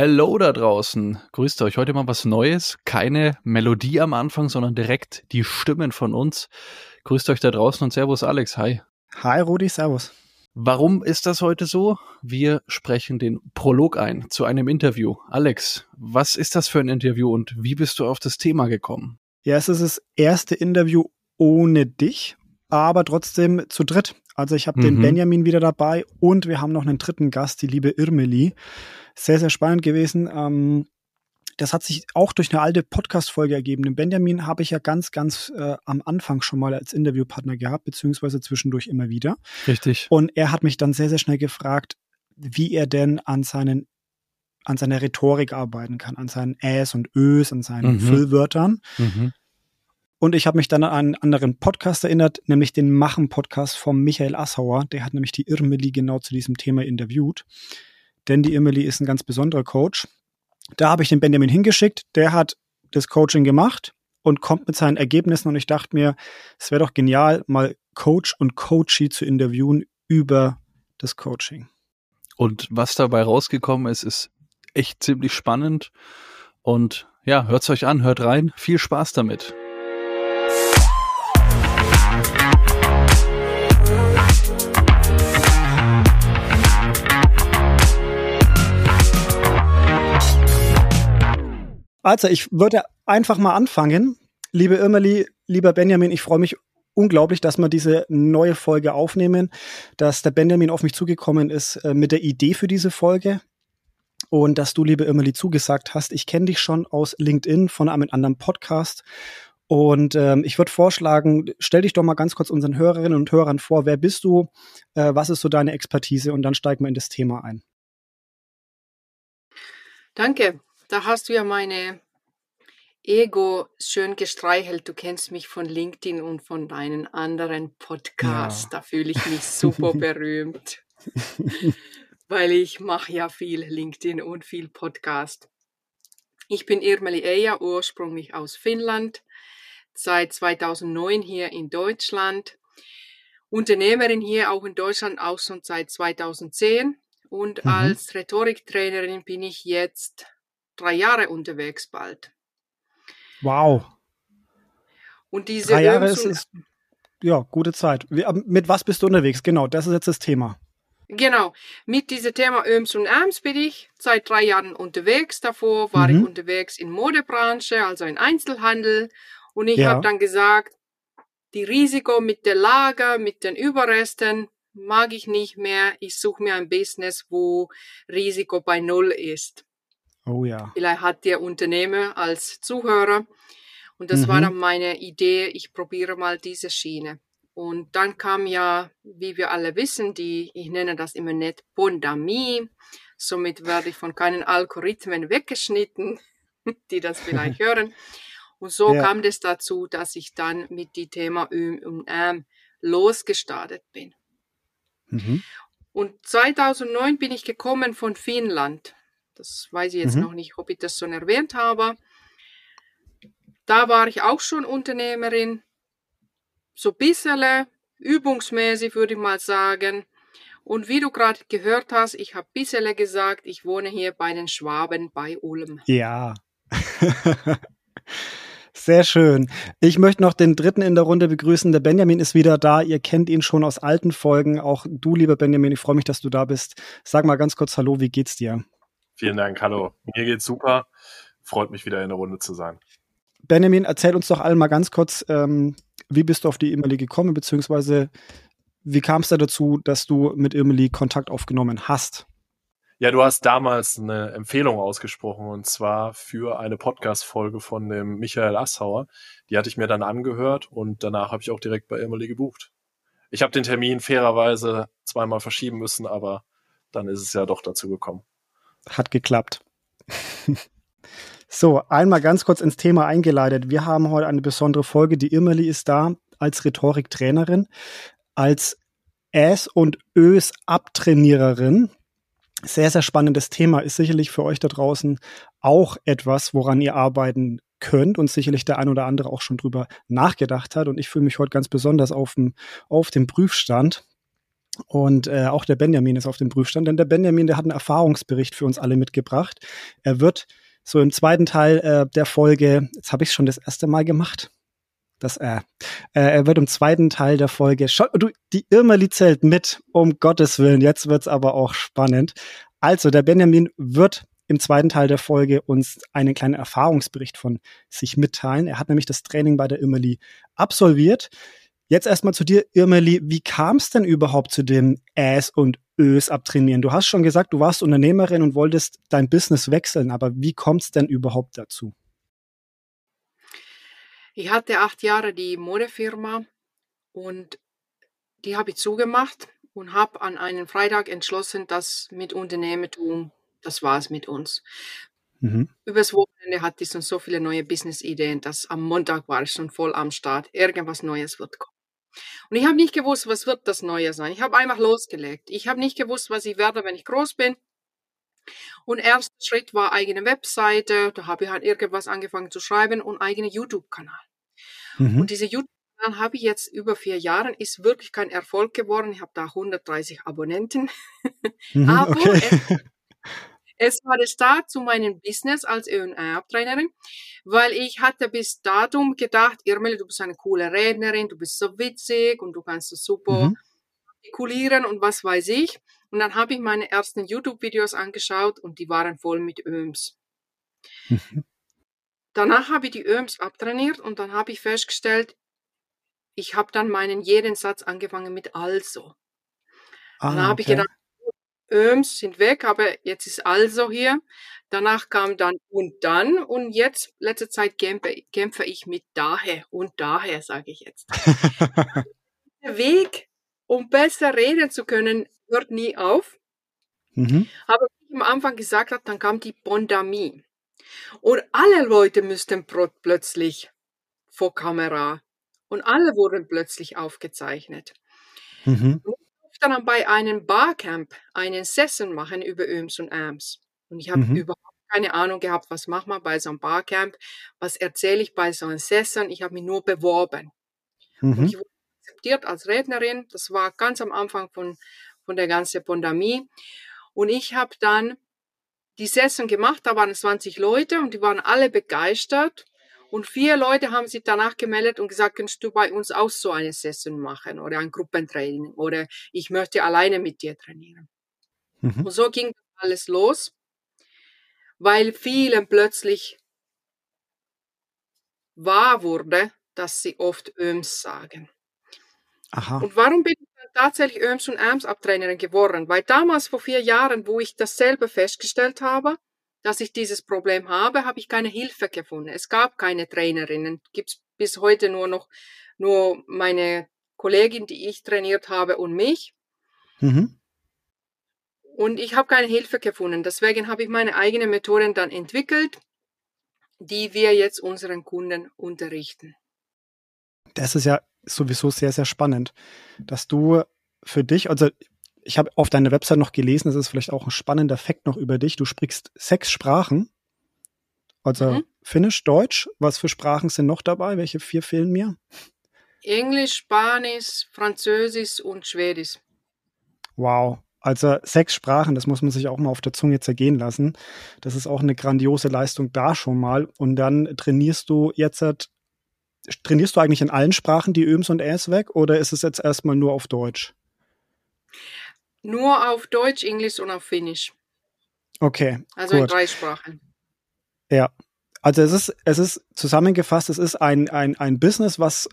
Hello da draußen. Grüßt euch. Heute mal was Neues. Keine Melodie am Anfang, sondern direkt die Stimmen von uns. Grüßt euch da draußen und Servus Alex. Hi. Hi Rudi, Servus. Warum ist das heute so? Wir sprechen den Prolog ein zu einem Interview. Alex, was ist das für ein Interview und wie bist du auf das Thema gekommen? Ja, es ist das erste Interview ohne dich, aber trotzdem zu dritt. Also ich habe mhm. den Benjamin wieder dabei und wir haben noch einen dritten Gast, die liebe Irmeli. Sehr, sehr spannend gewesen. Ähm, das hat sich auch durch eine alte Podcast-Folge ergeben. Den Benjamin habe ich ja ganz, ganz äh, am Anfang schon mal als Interviewpartner gehabt, beziehungsweise zwischendurch immer wieder. Richtig. Und er hat mich dann sehr, sehr schnell gefragt, wie er denn an seinen an seiner Rhetorik arbeiten kann, an seinen Äs und Ös, an seinen mhm. Füllwörtern. Mhm. Und ich habe mich dann an einen anderen Podcast erinnert, nämlich den Machen-Podcast von Michael Assauer. Der hat nämlich die Irmeli genau zu diesem Thema interviewt. Denn die Irmeli ist ein ganz besonderer Coach. Da habe ich den Benjamin hingeschickt. Der hat das Coaching gemacht und kommt mit seinen Ergebnissen. Und ich dachte mir, es wäre doch genial, mal Coach und Coachee zu interviewen über das Coaching. Und was dabei rausgekommen ist, ist echt ziemlich spannend. Und ja, hört's euch an, hört rein. Viel Spaß damit. Also, ich würde einfach mal anfangen. Liebe Irmeli, lieber Benjamin, ich freue mich unglaublich, dass wir diese neue Folge aufnehmen, dass der Benjamin auf mich zugekommen ist äh, mit der Idee für diese Folge und dass du, liebe Irmeli, zugesagt hast. Ich kenne dich schon aus LinkedIn von einem anderen Podcast und ähm, ich würde vorschlagen, stell dich doch mal ganz kurz unseren Hörerinnen und Hörern vor. Wer bist du? Äh, was ist so deine Expertise? Und dann steigen wir in das Thema ein. Danke. Da hast du ja meine Ego schön gestreichelt. Du kennst mich von LinkedIn und von deinen anderen Podcasts. Ja. Da fühle ich mich super berühmt. Weil ich mache ja viel LinkedIn und viel Podcast. Ich bin Irmeli Eja, ursprünglich aus Finnland, seit 2009 hier in Deutschland. Unternehmerin hier auch in Deutschland, auch schon seit 2010. Und mhm. als Rhetoriktrainerin bin ich jetzt drei Jahre unterwegs bald. Wow. Und diese drei Jahre ist, ist ja gute Zeit. Wie, mit was bist du unterwegs? Genau, das ist jetzt das Thema. Genau, mit diesem Thema Öms und Äms bin ich seit drei Jahren unterwegs. Davor war mhm. ich unterwegs in Modebranche, also in Einzelhandel. Und ich ja. habe dann gesagt, die Risiko mit der Lager, mit den Überresten mag ich nicht mehr. Ich suche mir ein Business, wo Risiko bei Null ist. Oh ja. Vielleicht hat der Unternehmer als Zuhörer. Und das mhm. war dann meine Idee, ich probiere mal diese Schiene. Und dann kam ja, wie wir alle wissen, die, ich nenne das immer nicht Bondamie. Somit werde ich von keinen Algorithmen weggeschnitten, die das vielleicht hören. Und so ja. kam es dazu, dass ich dann mit dem Thema Üm und Ähm losgestartet bin. Mhm. Und 2009 bin ich gekommen von Finnland. Das weiß ich jetzt mhm. noch nicht, ob ich das schon erwähnt habe. Da war ich auch schon Unternehmerin. So ein bisschen übungsmäßig, würde ich mal sagen. Und wie du gerade gehört hast, ich habe bisschen gesagt, ich wohne hier bei den Schwaben bei Ulm. Ja. Sehr schön. Ich möchte noch den dritten in der Runde begrüßen. Der Benjamin ist wieder da. Ihr kennt ihn schon aus alten Folgen. Auch du, lieber Benjamin, ich freue mich, dass du da bist. Sag mal ganz kurz Hallo, wie geht's dir? Vielen Dank, hallo. Mir geht's super. Freut mich wieder in der Runde zu sein. Benjamin, erzähl uns doch allen mal ganz kurz, ähm, wie bist du auf die Emily gekommen, beziehungsweise wie kam es da dazu, dass du mit Emily Kontakt aufgenommen hast? Ja, du hast damals eine Empfehlung ausgesprochen und zwar für eine Podcast-Folge von dem Michael Assauer. Die hatte ich mir dann angehört und danach habe ich auch direkt bei Emily gebucht. Ich habe den Termin fairerweise zweimal verschieben müssen, aber dann ist es ja doch dazu gekommen. Hat geklappt. so, einmal ganz kurz ins Thema eingeleitet. Wir haben heute eine besondere Folge. Die Irmeli ist da als Rhetoriktrainerin, als Äs und Ös Abtrainiererin. Sehr, sehr spannendes Thema. Ist sicherlich für euch da draußen auch etwas, woran ihr arbeiten könnt und sicherlich der ein oder andere auch schon drüber nachgedacht hat. Und ich fühle mich heute ganz besonders auf dem, auf dem Prüfstand. Und äh, auch der Benjamin ist auf dem Prüfstand, denn der Benjamin, der hat einen Erfahrungsbericht für uns alle mitgebracht. Er wird so im zweiten Teil äh, der Folge, jetzt habe ich es schon das erste Mal gemacht, das äh, äh, er wird im zweiten Teil der Folge, schau, du, die Irmeli zählt mit, um Gottes Willen, jetzt wird's aber auch spannend. Also, der Benjamin wird im zweiten Teil der Folge uns einen kleinen Erfahrungsbericht von sich mitteilen. Er hat nämlich das Training bei der Irmeli absolviert. Jetzt erstmal zu dir, Irmeli. Wie kam es denn überhaupt zu dem Äs und Ös abtrainieren? Du hast schon gesagt, du warst Unternehmerin und wolltest dein Business wechseln, aber wie kommt es denn überhaupt dazu? Ich hatte acht Jahre die Modefirma und die habe ich zugemacht und habe an einem Freitag entschlossen, dass mit Unternehmertum, das war es mit uns. Mhm. Übers Wochenende hatte ich schon so viele neue Business-Ideen, dass am Montag war ich schon voll am Start. Irgendwas Neues wird kommen. Und ich habe nicht gewusst, was wird das Neue sein. Ich habe einfach losgelegt. Ich habe nicht gewusst, was ich werde, wenn ich groß bin. Und erster Schritt war eigene Webseite. Da habe ich halt irgendwas angefangen zu schreiben und eigene YouTube-Kanal. Mhm. Und diese YouTube-Kanal habe ich jetzt über vier Jahre, ist wirklich kein Erfolg geworden. Ich habe da 130 Abonnenten. Mhm, Aber okay. Es, war der Start zu meinem Business als ÖNR-Trainerin, weil ich hatte bis datum gedacht, Irmeli, du bist eine coole Rednerin, du bist so witzig und du kannst so super mhm. artikulieren und was weiß ich. Und dann habe ich meine ersten YouTube-Videos angeschaut und die waren voll mit Öms. Mhm. Danach habe ich die Öms abtrainiert und dann habe ich festgestellt, ich habe dann meinen jeden Satz angefangen mit also. Ah, dann habe okay. ich gedacht, Öms sind weg, aber jetzt ist also hier. Danach kam dann und dann und jetzt, letzte Zeit kämpfe, kämpfe ich mit daher und daher, sage ich jetzt. Der Weg, um besser reden zu können, hört nie auf. Mhm. Aber wie ich am Anfang gesagt habe, dann kam die Bondamie. Und alle Leute müssten plötzlich vor Kamera. Und alle wurden plötzlich aufgezeichnet. Mhm. Ich dann bei einem Barcamp einen Session machen über Öms und Ams. Und ich habe mhm. überhaupt keine Ahnung gehabt, was macht man bei so einem Barcamp, was erzähle ich bei so einem Session. Ich habe mich nur beworben. Mhm. Und ich wurde akzeptiert als Rednerin. Das war ganz am Anfang von, von der ganzen Pandemie. Und ich habe dann die Session gemacht, da waren 20 Leute und die waren alle begeistert. Und vier Leute haben sich danach gemeldet und gesagt, kannst du bei uns auch so eine Session machen oder ein Gruppentraining oder ich möchte alleine mit dir trainieren. Mhm. Und so ging alles los, weil vielen plötzlich wahr wurde, dass sie oft Öms sagen. Aha. Und warum bin ich dann tatsächlich Öms und Arms Abtrainerin geworden? Weil damals vor vier Jahren, wo ich dasselbe festgestellt habe, dass ich dieses Problem habe, habe ich keine Hilfe gefunden. Es gab keine Trainerinnen. Gibt es bis heute nur noch nur meine Kollegin, die ich trainiert habe und mich. Mhm. Und ich habe keine Hilfe gefunden. Deswegen habe ich meine eigene Methoden dann entwickelt, die wir jetzt unseren Kunden unterrichten. Das ist ja sowieso sehr, sehr spannend, dass du für dich, also ich habe auf deiner Website noch gelesen, das ist vielleicht auch ein spannender Fakt noch über dich. Du sprichst sechs Sprachen. Also mhm. Finnisch, Deutsch. Was für Sprachen sind noch dabei? Welche vier fehlen mir? Englisch, Spanisch, Französisch und Schwedisch. Wow. Also sechs Sprachen, das muss man sich auch mal auf der Zunge zergehen lassen. Das ist auch eine grandiose Leistung da schon mal. Und dann trainierst du jetzt trainierst du eigentlich in allen Sprachen die Öms und Äs weg oder ist es jetzt erstmal nur auf Deutsch? Nur auf Deutsch, Englisch und auf Finnisch. Okay. Also gut. in drei Sprachen. Ja. Also es ist, es ist zusammengefasst, es ist ein, ein, ein Business, was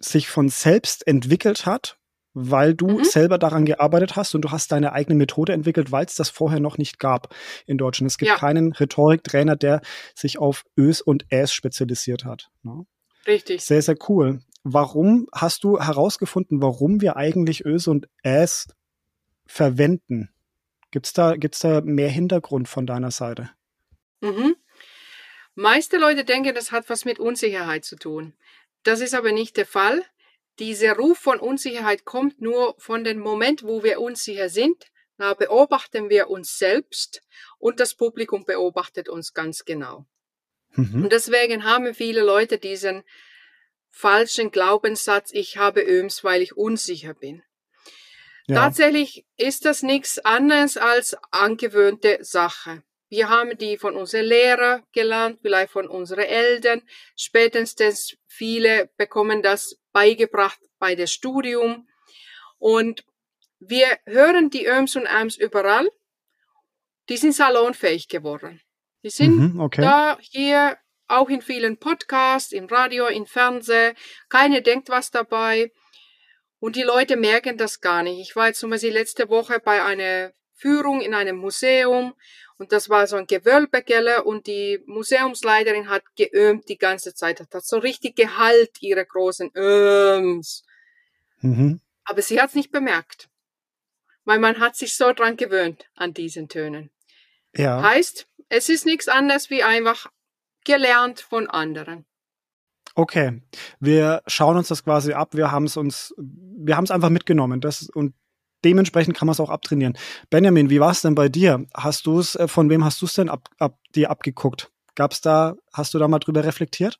sich von selbst entwickelt hat, weil du mhm. selber daran gearbeitet hast und du hast deine eigene Methode entwickelt, weil es das vorher noch nicht gab in Deutschland. Es gibt ja. keinen Rhetoriktrainer, der sich auf Ös und Äs spezialisiert hat. Ne? Richtig. Sehr, sehr cool. Warum hast du herausgefunden, warum wir eigentlich Ös und Äs verwenden? Gibt's da, gibt's da mehr Hintergrund von deiner Seite? Mhm. Meiste Leute denken, das hat was mit Unsicherheit zu tun. Das ist aber nicht der Fall. Dieser Ruf von Unsicherheit kommt nur von dem Moment, wo wir unsicher sind. Da beobachten wir uns selbst und das Publikum beobachtet uns ganz genau. Mhm. Und deswegen haben viele Leute diesen falschen Glaubenssatz, ich habe Öms, weil ich unsicher bin. Ja. Tatsächlich ist das nichts anderes als angewöhnte Sache. Wir haben die von unseren Lehrern gelernt, vielleicht von unseren Eltern. Spätestens viele bekommen das beigebracht bei dem Studium. Und wir hören die Öms und Äms überall. Die sind salonfähig geworden. Die sind mhm, okay. da hier auch in vielen Podcasts, im Radio, im Fernsehen. Keine denkt was dabei. Und die Leute merken das gar nicht. Ich war jetzt zum Beispiel letzte Woche bei einer Führung in einem Museum und das war so ein Gewölbegelle und die Museumsleiterin hat geömt die ganze Zeit, hat so richtig Gehalt ihre großen Öms. Mhm. Aber sie hat es nicht bemerkt, weil man hat sich so dran gewöhnt an diesen Tönen. Ja. Heißt, es ist nichts anderes wie einfach gelernt von anderen. Okay, wir schauen uns das quasi ab. Wir haben es uns, wir haben es einfach mitgenommen. Das und dementsprechend kann man es auch abtrainieren. Benjamin, wie war es denn bei dir? Hast du es, äh, von wem hast du es denn ab, ab, dir abgeguckt? Gab's da, hast du da mal drüber reflektiert?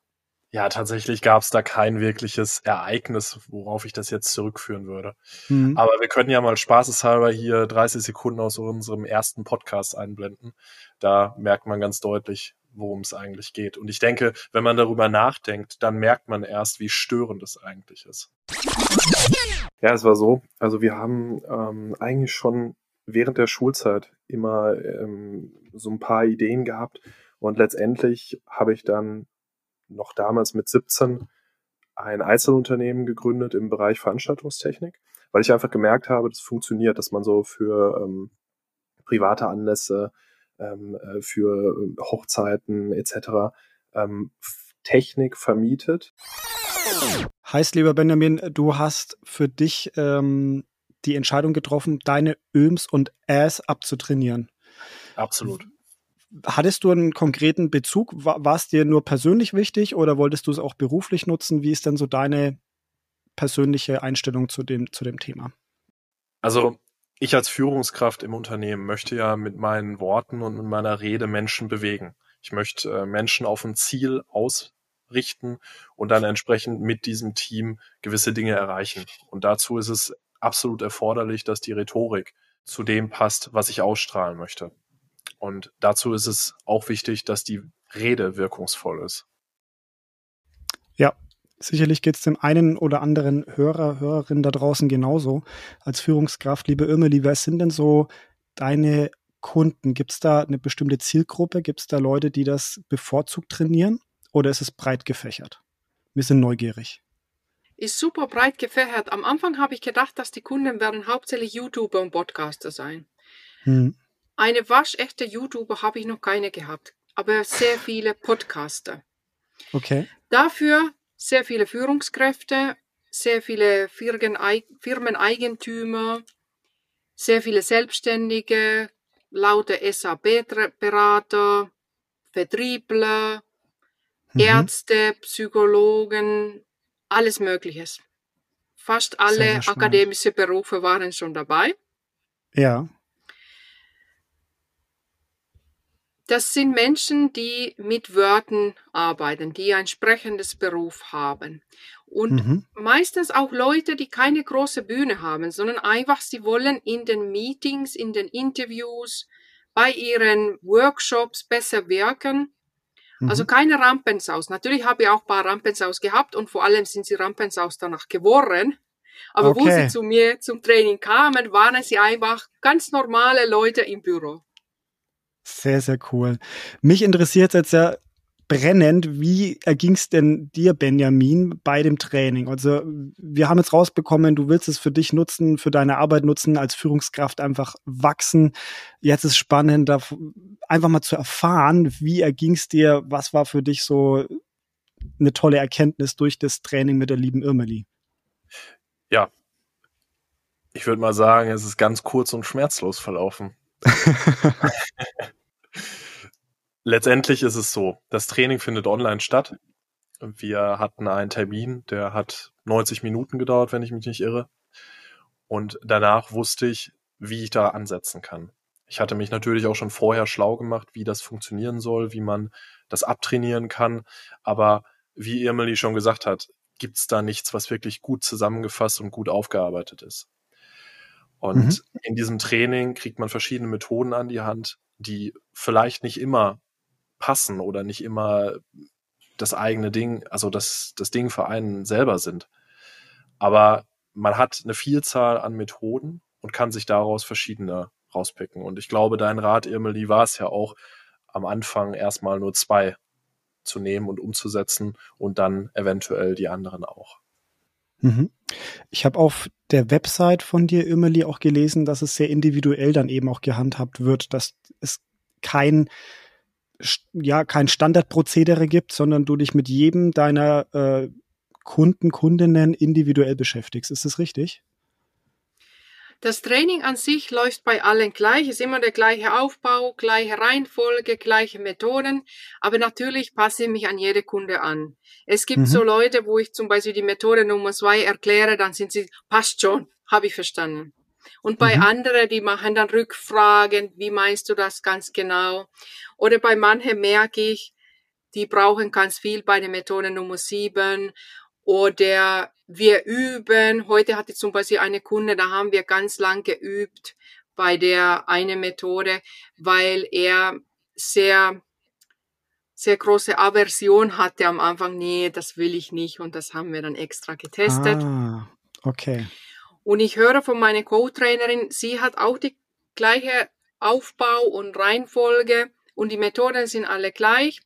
Ja, tatsächlich gab es da kein wirkliches Ereignis, worauf ich das jetzt zurückführen würde. Mhm. Aber wir können ja mal spaßeshalber hier 30 Sekunden aus unserem ersten Podcast einblenden. Da merkt man ganz deutlich, worum es eigentlich geht. Und ich denke, wenn man darüber nachdenkt, dann merkt man erst, wie störend es eigentlich ist. Ja, es war so. Also wir haben ähm, eigentlich schon während der Schulzeit immer ähm, so ein paar Ideen gehabt. Und letztendlich habe ich dann noch damals mit 17 ein Einzelunternehmen gegründet im Bereich Veranstaltungstechnik, weil ich einfach gemerkt habe, das funktioniert, dass man so für ähm, private Anlässe, ähm, äh, für Hochzeiten etc. Ähm, Technik vermietet. Heißt, lieber Benjamin, du hast für dich ähm, die Entscheidung getroffen, deine Öms und Äs abzutrainieren. Absolut. Hattest du einen konkreten Bezug? War, war es dir nur persönlich wichtig oder wolltest du es auch beruflich nutzen? Wie ist denn so deine persönliche Einstellung zu dem, zu dem Thema? Also ich als Führungskraft im Unternehmen möchte ja mit meinen Worten und mit meiner Rede Menschen bewegen. Ich möchte äh, Menschen auf ein Ziel ausrichten und dann entsprechend mit diesem Team gewisse Dinge erreichen. Und dazu ist es absolut erforderlich, dass die Rhetorik zu dem passt, was ich ausstrahlen möchte. Und dazu ist es auch wichtig, dass die Rede wirkungsvoll ist. Sicherlich geht es dem einen oder anderen Hörer, Hörerin da draußen genauso. Als Führungskraft, liebe Irmeli, wer sind denn so deine Kunden? Gibt es da eine bestimmte Zielgruppe? Gibt es da Leute, die das bevorzugt trainieren? Oder ist es breit gefächert? Wir sind neugierig. Ist super breit gefächert. Am Anfang habe ich gedacht, dass die Kunden werden hauptsächlich YouTuber und Podcaster sein. Hm. Eine waschechte YouTuber habe ich noch keine gehabt, aber sehr viele Podcaster. Okay. Dafür sehr viele Führungskräfte, sehr viele Firmeneigentümer, sehr viele Selbstständige, laute SAP-Berater, Vertriebler, mhm. Ärzte, Psychologen, alles Mögliches. Fast alle akademische Berufe waren schon dabei. Ja. Das sind Menschen, die mit Wörtern arbeiten, die ein sprechendes Beruf haben. Und mhm. meistens auch Leute, die keine große Bühne haben, sondern einfach, sie wollen in den Meetings, in den Interviews, bei ihren Workshops besser wirken. Also mhm. Also keine Rampensaus. Natürlich habe ich auch ein paar Rampensaus gehabt und vor allem sind sie Rampensaus danach geworden. Aber okay. wo sie zu mir zum Training kamen, waren sie einfach ganz normale Leute im Büro. Sehr, sehr cool. Mich interessiert jetzt ja brennend, wie erging es denn dir, Benjamin, bei dem Training? Also wir haben jetzt rausbekommen, du willst es für dich nutzen, für deine Arbeit nutzen, als Führungskraft einfach wachsen. Jetzt ist spannend, einfach mal zu erfahren, wie erging es dir, was war für dich so eine tolle Erkenntnis durch das Training mit der lieben Irmeli? Ja, ich würde mal sagen, es ist ganz kurz und schmerzlos verlaufen. Letztendlich ist es so, das Training findet online statt. Wir hatten einen Termin, der hat 90 Minuten gedauert, wenn ich mich nicht irre. Und danach wusste ich, wie ich da ansetzen kann. Ich hatte mich natürlich auch schon vorher schlau gemacht, wie das funktionieren soll, wie man das abtrainieren kann. Aber wie Emily schon gesagt hat, gibt es da nichts, was wirklich gut zusammengefasst und gut aufgearbeitet ist. Und mhm. in diesem Training kriegt man verschiedene Methoden an die Hand, die vielleicht nicht immer passen oder nicht immer das eigene Ding, also das, das Ding für einen selber sind. Aber man hat eine Vielzahl an Methoden und kann sich daraus verschiedene rauspicken. Und ich glaube, dein Rat, Emily, war es ja auch, am Anfang erstmal nur zwei zu nehmen und umzusetzen und dann eventuell die anderen auch. Mhm. Ich habe auf der Website von dir, Emily, auch gelesen, dass es sehr individuell dann eben auch gehandhabt wird, dass es kein ja kein Standardprozedere gibt, sondern du dich mit jedem deiner äh, Kunden, Kundinnen individuell beschäftigst. Ist das richtig? Das Training an sich läuft bei allen gleich, ist immer der gleiche Aufbau, gleiche Reihenfolge, gleiche Methoden, aber natürlich passe ich mich an jede Kunde an. Es gibt mhm. so Leute, wo ich zum Beispiel die Methode Nummer zwei erkläre, dann sind sie, passt schon, habe ich verstanden. Und bei mhm. anderen, die machen dann Rückfragen, wie meinst du das ganz genau? Oder bei manchen merke ich, die brauchen ganz viel bei der Methode Nummer sieben. Oder wir üben. Heute hatte ich zum Beispiel eine Kunde, da haben wir ganz lang geübt bei der eine Methode, weil er sehr sehr große Aversion hatte am Anfang, nee, das will ich nicht und das haben wir dann extra getestet. Ah, okay. Und ich höre von meiner Co-Trainerin, sie hat auch die gleiche Aufbau und Reihenfolge und die Methoden sind alle gleich,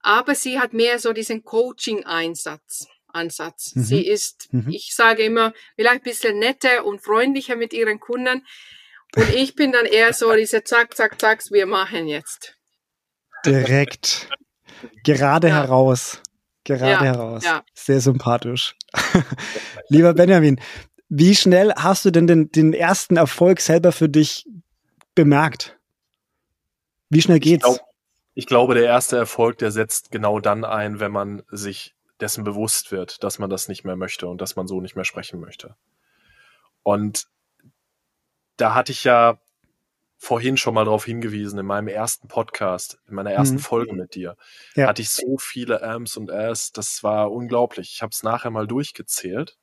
aber sie hat mehr so diesen Coaching-Einsatz. Ansatz. Mhm. Sie ist, mhm. ich sage immer, vielleicht ein bisschen netter und freundlicher mit ihren Kunden. Und ich bin dann eher so diese Zack, Zack, Zack, wir machen jetzt. Direkt. Gerade ja. heraus. Gerade ja, heraus. Ja. Sehr sympathisch. Lieber Benjamin, wie schnell hast du denn den, den ersten Erfolg selber für dich bemerkt? Wie schnell geht's? Ich, glaub, ich glaube, der erste Erfolg, der setzt genau dann ein, wenn man sich dessen bewusst wird, dass man das nicht mehr möchte und dass man so nicht mehr sprechen möchte. Und da hatte ich ja vorhin schon mal darauf hingewiesen, in meinem ersten Podcast, in meiner ersten mhm. Folge mit dir, ja. hatte ich so viele Ams und As, das war unglaublich. Ich habe es nachher mal durchgezählt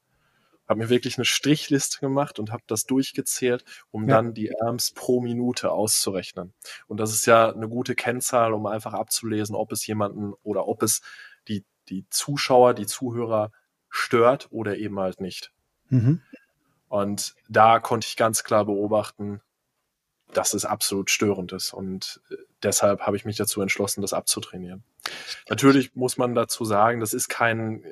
habe mir wirklich eine Strichliste gemacht und habe das durchgezählt, um ja. dann die Amps pro Minute auszurechnen. Und das ist ja eine gute Kennzahl, um einfach abzulesen, ob es jemanden oder ob es die, die Zuschauer, die Zuhörer stört oder eben halt nicht. Mhm. Und da konnte ich ganz klar beobachten, dass es absolut störend ist. Und äh, deshalb habe ich mich dazu entschlossen, das abzutrainieren. Natürlich muss man dazu sagen, das ist kein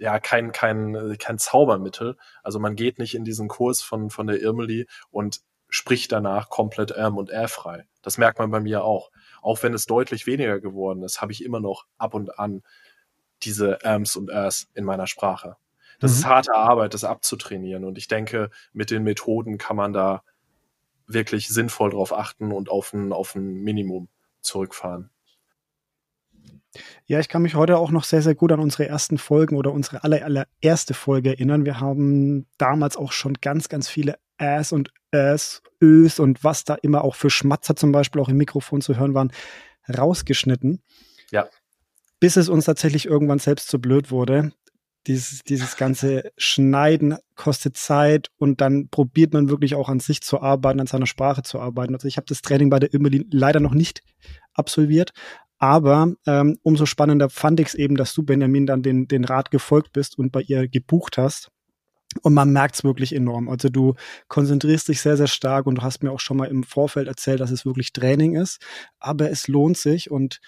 ja kein, kein, kein Zaubermittel. Also man geht nicht in diesen Kurs von, von der Irmeli und spricht danach komplett Erm und R frei. Das merkt man bei mir auch. Auch wenn es deutlich weniger geworden ist, habe ich immer noch ab und an diese Erms und Rs in meiner Sprache. Das mhm. ist harte Arbeit, das abzutrainieren. Und ich denke, mit den Methoden kann man da wirklich sinnvoll drauf achten und auf ein, auf ein Minimum zurückfahren. Ja, ich kann mich heute auch noch sehr, sehr gut an unsere ersten Folgen oder unsere aller, allererste Folge erinnern. Wir haben damals auch schon ganz, ganz viele Äs und Äs, Ös und was da immer auch für Schmatzer zum Beispiel auch im Mikrofon zu hören waren, rausgeschnitten. Ja. Bis es uns tatsächlich irgendwann selbst zu blöd wurde. Dieses, dieses ganze Schneiden kostet Zeit und dann probiert man wirklich auch an sich zu arbeiten, an seiner Sprache zu arbeiten. Also ich habe das Training bei der Immerlin leider noch nicht absolviert, aber ähm, umso spannender fand ich es eben, dass du, Benjamin, dann den, den Rat gefolgt bist und bei ihr gebucht hast. Und man merkt es wirklich enorm. Also du konzentrierst dich sehr, sehr stark und du hast mir auch schon mal im Vorfeld erzählt, dass es wirklich Training ist. Aber es lohnt sich und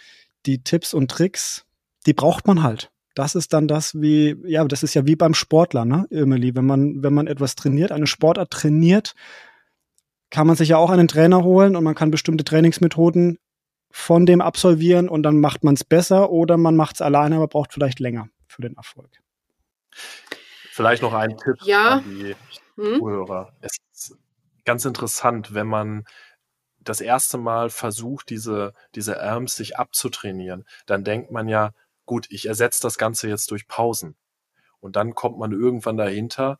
die Tipps und Tricks, die braucht man halt. Das ist dann das wie, ja, das ist ja wie beim Sportler, ne, Emily? Wenn man, wenn man etwas trainiert, eine Sportart trainiert, kann man sich ja auch einen Trainer holen und man kann bestimmte Trainingsmethoden von dem absolvieren und dann macht man es besser oder man macht es alleine, aber braucht vielleicht länger für den Erfolg. Vielleicht noch ein Tipp ja. an die hm? Zuhörer. Es ist ganz interessant, wenn man das erste Mal versucht, diese, diese Arms sich abzutrainieren, dann denkt man ja, gut, ich ersetze das Ganze jetzt durch Pausen. Und dann kommt man irgendwann dahinter,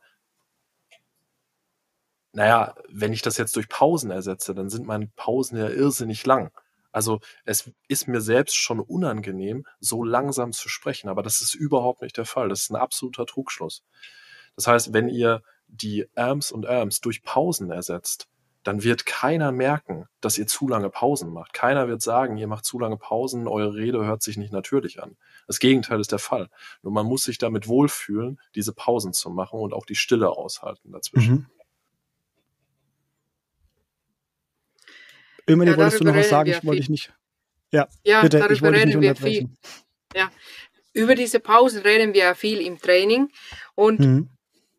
naja, wenn ich das jetzt durch Pausen ersetze, dann sind meine Pausen ja irrsinnig lang. Also es ist mir selbst schon unangenehm, so langsam zu sprechen, aber das ist überhaupt nicht der Fall. Das ist ein absoluter Trugschluss. Das heißt, wenn ihr die Amps und Amps durch Pausen ersetzt, dann wird keiner merken, dass ihr zu lange Pausen macht. Keiner wird sagen, ihr macht zu lange Pausen, eure Rede hört sich nicht natürlich an. Das Gegenteil ist der Fall. Nur man muss sich damit wohlfühlen, diese Pausen zu machen und auch die Stille aushalten dazwischen. Mhm. Immerhin ja, wolltest du noch was sagen, ich wollte dich nicht. Ja, ja bitte, darüber ich wollte reden wir viel. Ja, über diese Pausen reden wir ja viel im Training und mhm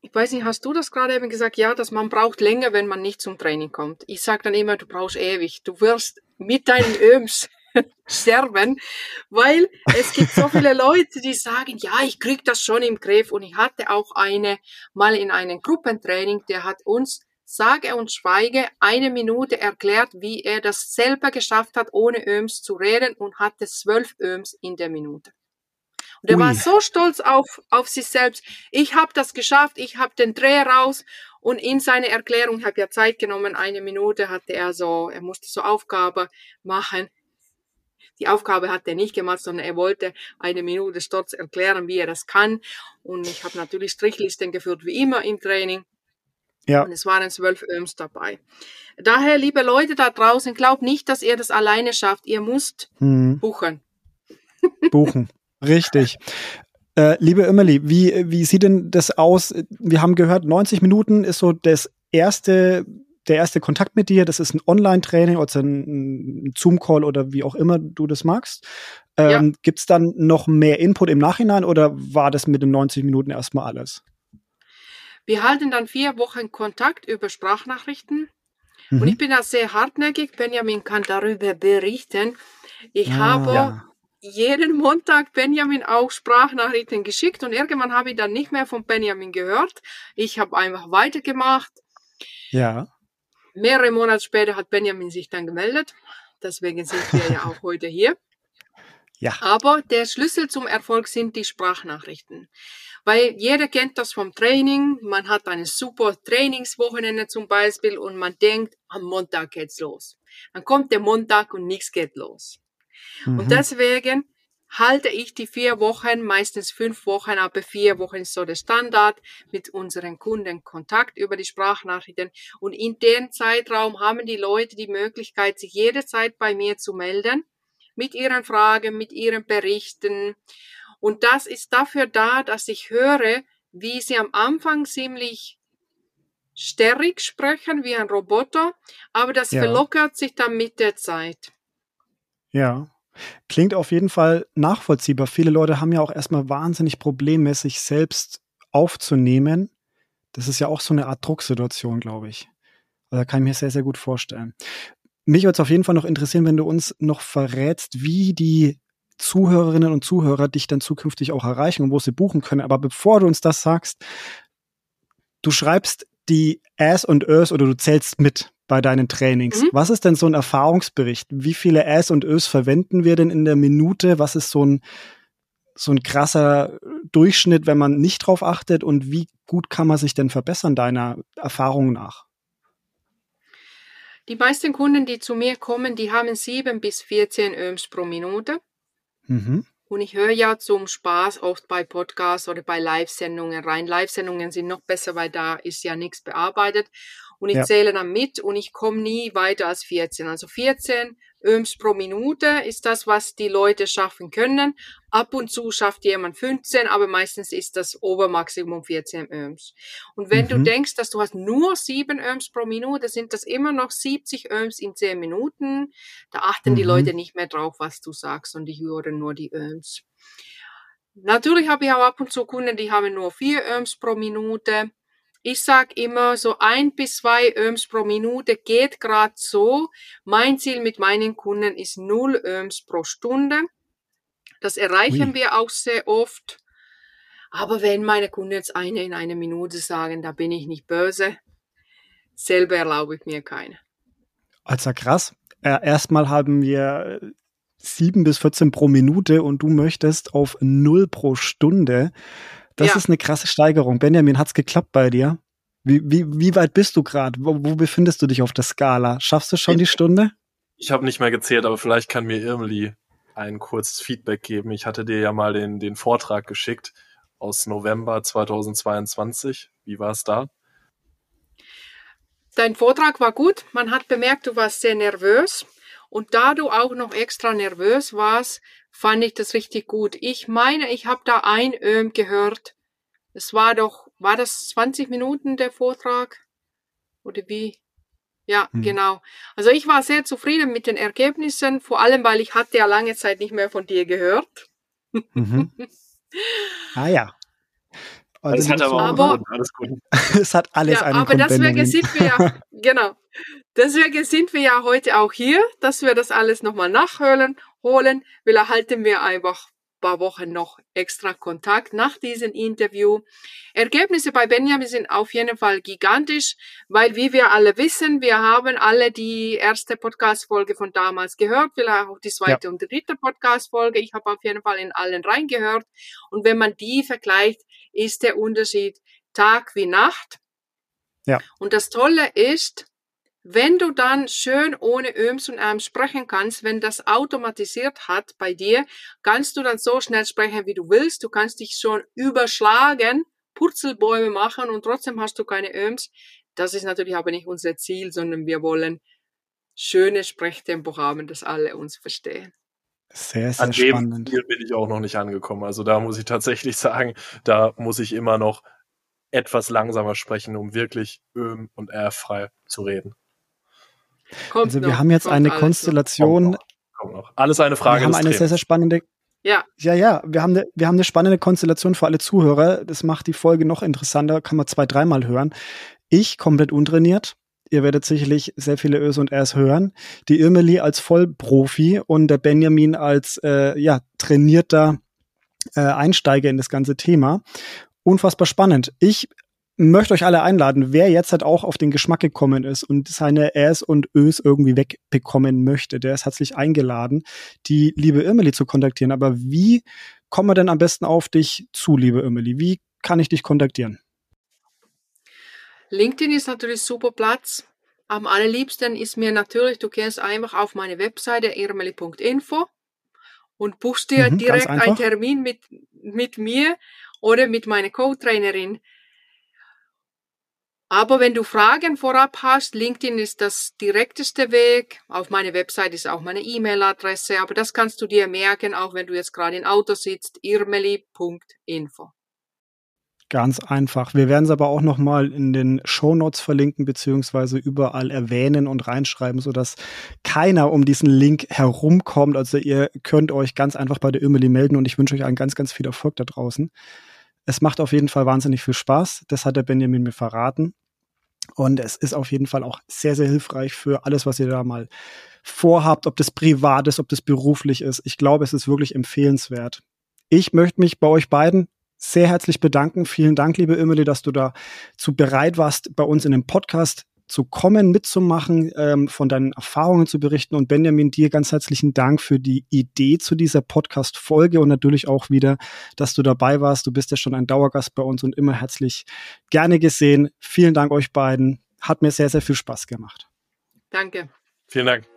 ich weiß nicht, hast du das gerade eben gesagt? Ja, dass man braucht länger, wenn man nicht zum Training kommt. Ich sage dann immer, du brauchst ewig. Du wirst mit deinen Öms sterben, weil es gibt so viele Leute, die sagen, ja, ich krieg das schon im Griff. Und ich hatte auch eine mal in einem Gruppentraining, der hat uns sage und schweige eine Minute erklärt, wie er das selber geschafft hat, ohne Öms zu reden und hatte zwölf Öms in der Minute. Und er Ui. war so stolz auf, auf sich selbst. Ich habe das geschafft, ich habe den Dreh raus. Und in seiner Erklärung, ich habe ja Zeit genommen, eine Minute hatte er so, er musste so Aufgabe machen. Die Aufgabe hat er nicht gemacht, sondern er wollte eine Minute stolz erklären, wie er das kann. Und ich habe natürlich Strichlisten geführt, wie immer im Training. Ja. Und es waren zwölf Öms dabei. Daher, liebe Leute da draußen, glaubt nicht, dass ihr das alleine schafft. Ihr müsst hm. buchen. Buchen. Richtig. Äh, liebe Emily, wie, wie sieht denn das aus? Wir haben gehört, 90 Minuten ist so das erste, der erste Kontakt mit dir. Das ist ein Online-Training oder ein Zoom-Call oder wie auch immer du das magst. Ähm, ja. Gibt es dann noch mehr Input im Nachhinein oder war das mit den 90 Minuten erstmal alles? Wir halten dann vier Wochen Kontakt über Sprachnachrichten. Mhm. Und ich bin da sehr hartnäckig. Benjamin kann darüber berichten. Ich ah, habe ja jeden Montag Benjamin auch Sprachnachrichten geschickt und irgendwann habe ich dann nicht mehr von Benjamin gehört. Ich habe einfach weitergemacht. Ja. Mehrere Monate später hat Benjamin sich dann gemeldet. Deswegen sind wir ja auch heute hier. Ja. Aber der Schlüssel zum Erfolg sind die Sprachnachrichten. Weil jeder kennt das vom Training. Man hat eine super Trainingswochenende zum Beispiel und man denkt, am Montag geht's los. Dann kommt der Montag und nichts geht los. Mhm. Und deswegen halte ich die vier Wochen, meistens fünf Wochen, aber vier Wochen ist so der Standard, mit unseren Kunden Kontakt über die Sprachnachrichten. Und in dem Zeitraum haben die Leute die Möglichkeit, sich jederzeit bei mir zu melden, mit ihren Fragen, mit ihren Berichten. Und das ist dafür da, dass ich höre, wie sie am Anfang ziemlich sterrig sprechen, wie ein Roboter, aber das ja. verlockert sich dann mit der Zeit. Ja. Klingt auf jeden Fall nachvollziehbar. Viele Leute haben ja auch erstmal wahnsinnig Probleme, sich selbst aufzunehmen. Das ist ja auch so eine Art Drucksituation, glaube ich. Also kann ich mir sehr, sehr gut vorstellen. Mich würde es auf jeden Fall noch interessieren, wenn du uns noch verrätst, wie die Zuhörerinnen und Zuhörer dich dann zukünftig auch erreichen und wo sie buchen können. Aber bevor du uns das sagst, du schreibst die As und Ös oder du zählst mit bei deinen Trainings. Mhm. Was ist denn so ein Erfahrungsbericht? Wie viele Äs und Ös verwenden wir denn in der Minute? Was ist so ein, so ein krasser Durchschnitt, wenn man nicht drauf achtet? Und wie gut kann man sich denn verbessern, deiner Erfahrung nach? Die meisten Kunden, die zu mir kommen, die haben sieben bis 14 Öms pro Minute. Mhm. Und ich höre ja zum Spaß oft bei Podcasts oder bei Live-Sendungen rein. Live-Sendungen sind noch besser, weil da ist ja nichts bearbeitet und ich ja. zähle dann mit und ich komme nie weiter als 14. Also 14 Öms pro Minute ist das, was die Leute schaffen können. Ab und zu schafft jemand 15, aber meistens ist das Obermaximum 14 Öms. Und wenn mhm. du denkst, dass du hast nur 7 Öms pro Minute, sind das immer noch 70 Öms in 10 Minuten. Da achten mhm. die Leute nicht mehr drauf, was du sagst und die hören nur die Öms. Natürlich habe ich auch ab und zu Kunden, die haben nur 4 Öms pro Minute. Ich sag immer, so ein bis zwei Öms pro Minute geht gerade so. Mein Ziel mit meinen Kunden ist null Öms pro Stunde. Das erreichen Ui. wir auch sehr oft. Aber wenn meine Kunden jetzt eine in einer Minute sagen, da bin ich nicht böse, selber erlaube ich mir keine. Also krass. Äh, erstmal haben wir sieben bis 14 pro Minute und du möchtest auf null pro Stunde. Das ja. ist eine krasse Steigerung. Benjamin, hat's geklappt bei dir? Wie, wie, wie weit bist du gerade? Wo, wo befindest du dich auf der Skala? Schaffst du schon ich, die Stunde? Ich habe nicht mehr gezählt, aber vielleicht kann mir Irmeli ein kurzes Feedback geben. Ich hatte dir ja mal den, den Vortrag geschickt aus November 2022. Wie war es da? dein Vortrag war gut. Man hat bemerkt, du warst sehr nervös. Und da du auch noch extra nervös warst, fand ich das richtig gut. Ich meine, ich habe da ein Öm gehört. Es war doch, war das 20 Minuten der Vortrag? Oder wie? Ja, hm. genau. Also ich war sehr zufrieden mit den Ergebnissen, vor allem weil ich hatte ja lange Zeit nicht mehr von dir gehört. Mhm. ah ja. Also das hat aber, aber gut, alles gut. es hat alles ja, einen Aber deswegen sind wir ja, genau. Deswegen sind wir ja heute auch hier, dass wir das alles nochmal nachhören, holen, weil erhalten wir einfach paar Wochen noch extra Kontakt nach diesem Interview. Ergebnisse bei Benjamin sind auf jeden Fall gigantisch, weil wie wir alle wissen, wir haben alle die erste Podcast-Folge von damals gehört, vielleicht auch die zweite ja. und dritte Podcast-Folge. Ich habe auf jeden Fall in allen reingehört. Und wenn man die vergleicht, ist der Unterschied Tag wie Nacht. Ja. Und das Tolle ist, wenn du dann schön ohne Öms und Äms sprechen kannst, wenn das automatisiert hat bei dir, kannst du dann so schnell sprechen, wie du willst. Du kannst dich schon überschlagen, Purzelbäume machen und trotzdem hast du keine Öms. Das ist natürlich aber nicht unser Ziel, sondern wir wollen schönes Sprechtempo haben, dass alle uns verstehen. Sehr, sehr An spannend. Hier bin ich auch noch nicht angekommen. Also da muss ich tatsächlich sagen, da muss ich immer noch etwas langsamer sprechen, um wirklich Öm und R frei zu reden. Kommt also wir noch, haben jetzt eine Konstellation. Kommt noch, kommt noch. Alles eine Frage. Wir haben eine sehr, sehr spannende. Ja. Ja, ja. Wir haben, eine, wir haben eine spannende Konstellation für alle Zuhörer. Das macht die Folge noch interessanter. Kann man zwei, dreimal hören. Ich komplett untrainiert. Ihr werdet sicherlich sehr viele Ös und Rs hören. Die Irmeli als Vollprofi und der Benjamin als äh, ja, trainierter äh, Einsteiger in das ganze Thema. Unfassbar spannend. Ich möchte euch alle einladen, wer jetzt halt auch auf den Geschmack gekommen ist und seine Äs und Ös irgendwie wegbekommen möchte, der ist herzlich eingeladen, die liebe Irmeli zu kontaktieren. Aber wie kommen wir denn am besten auf dich zu, liebe Irmeli? Wie kann ich dich kontaktieren? LinkedIn ist natürlich super Platz. Am allerliebsten ist mir natürlich, du gehst einfach auf meine Webseite irmeli.info und buchst dir mhm, direkt einen Termin mit, mit mir oder mit meiner Co-Trainerin aber wenn du Fragen vorab hast, LinkedIn ist das direkteste Weg. Auf meiner Website ist auch meine E-Mail-Adresse, aber das kannst du dir merken, auch wenn du jetzt gerade im Auto sitzt, irmeli.info. Ganz einfach. Wir werden es aber auch nochmal in den Show Notes verlinken, beziehungsweise überall erwähnen und reinschreiben, sodass keiner um diesen Link herumkommt. Also ihr könnt euch ganz einfach bei der Irmeli melden und ich wünsche euch einen ganz, ganz viel Erfolg da draußen. Es macht auf jeden Fall wahnsinnig viel Spaß. Das hat der Benjamin mir verraten. Und es ist auf jeden Fall auch sehr, sehr hilfreich für alles, was ihr da mal vorhabt, ob das privat ist, ob das beruflich ist. Ich glaube, es ist wirklich empfehlenswert. Ich möchte mich bei euch beiden sehr herzlich bedanken. Vielen Dank, liebe Emily, dass du da zu bereit warst, bei uns in dem Podcast zu kommen, mitzumachen, ähm, von deinen Erfahrungen zu berichten. Und Benjamin, dir ganz herzlichen Dank für die Idee zu dieser Podcast-Folge und natürlich auch wieder, dass du dabei warst. Du bist ja schon ein Dauergast bei uns und immer herzlich gerne gesehen. Vielen Dank euch beiden. Hat mir sehr, sehr viel Spaß gemacht. Danke. Vielen Dank.